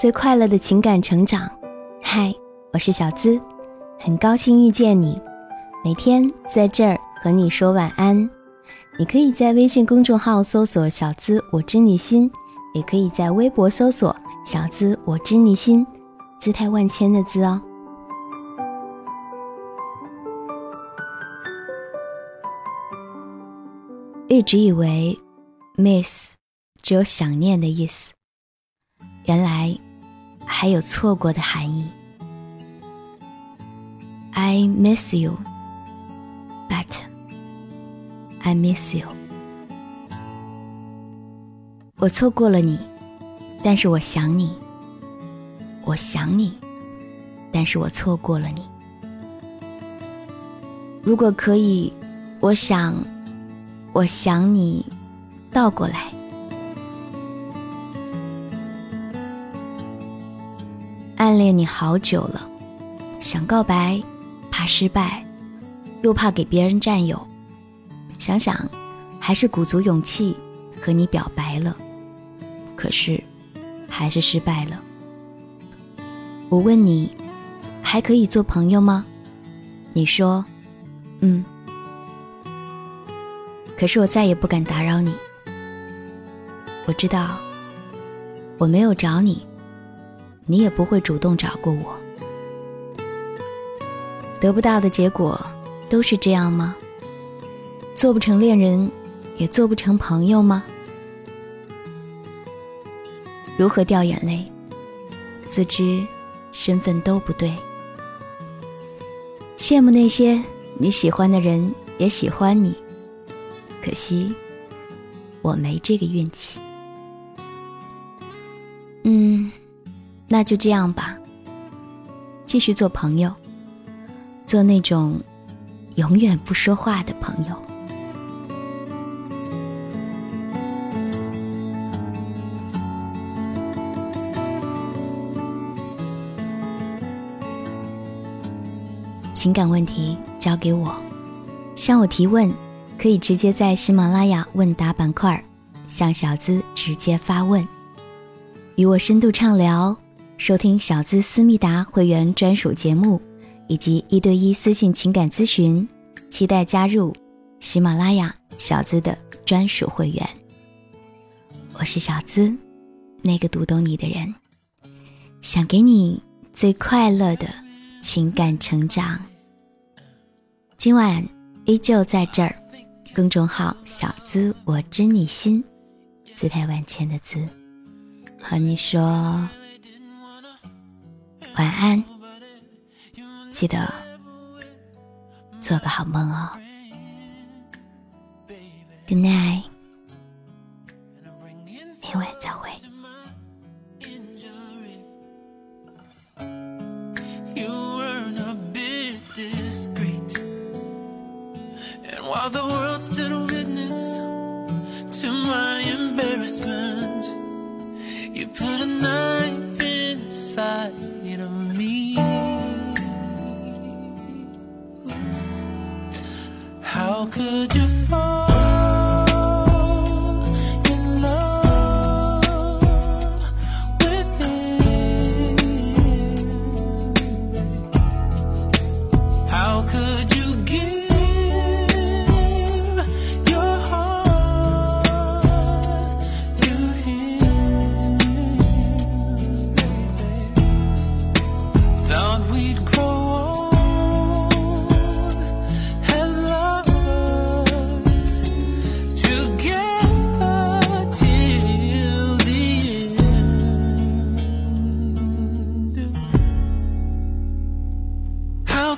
最快乐的情感成长。嗨，我是小资，很高兴遇见你。每天在这儿和你说晚安。你可以在微信公众号搜索“小资我知你心”，也可以在微博搜索“小资我知你心”，姿态万千的“资”哦。一直以为，miss 只有想念的意思，原来还有错过的含义。I miss you, but I miss you。我错过了你，但是我想你。我想你，但是我错过了你。如果可以，我想。我想你，倒过来。暗恋你好久了，想告白，怕失败，又怕给别人占有。想想，还是鼓足勇气和你表白了，可是，还是失败了。我问你，还可以做朋友吗？你说，嗯。可是我再也不敢打扰你。我知道，我没有找你，你也不会主动找过我。得不到的结果都是这样吗？做不成恋人，也做不成朋友吗？如何掉眼泪？自知身份都不对。羡慕那些你喜欢的人也喜欢你。可惜，我没这个运气。那就这样吧。继续做朋友，做那种永远不说话的朋友。情感问题交给我，向我提问。可以直接在喜马拉雅问答板块向小资直接发问，与我深度畅聊，收听小资思密达会员专属节目，以及一对一私信情感咨询，期待加入喜马拉雅小资的专属会员。我是小资，那个读懂你的人，想给你最快乐的情感成长。今晚依旧在这儿。公众号“小资我知你心”，姿态万千的“资”，和你说晚安，记得做个好梦哦。Good night，明晚再会。While the world stood witness to my embarrassment, you put a knife inside could you fall in love with him? How could you give your heart to him? Thought we'd grow.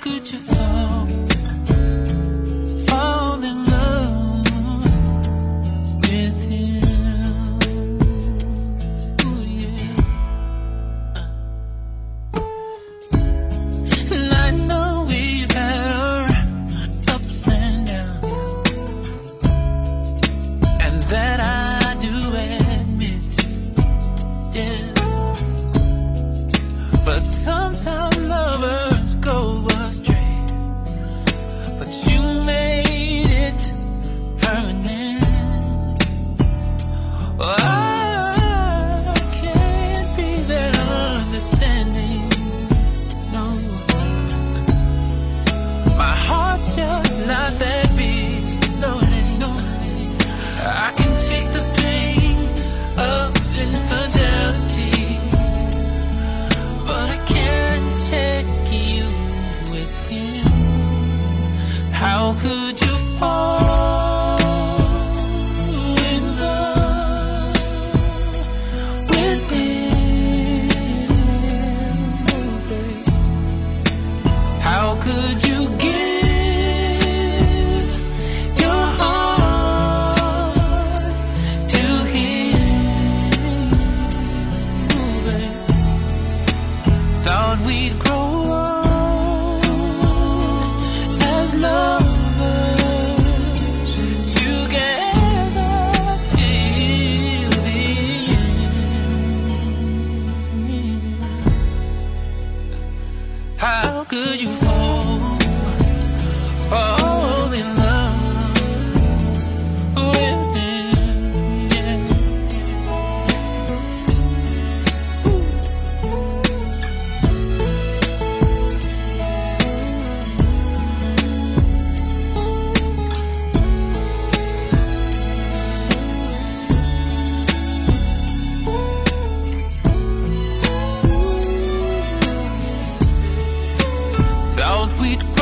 could you fall? Fall in love with him. Ooh, yeah. Uh. And I know we've had our ups and downs, and that I do admit, yes. But sometimes lovers. sweet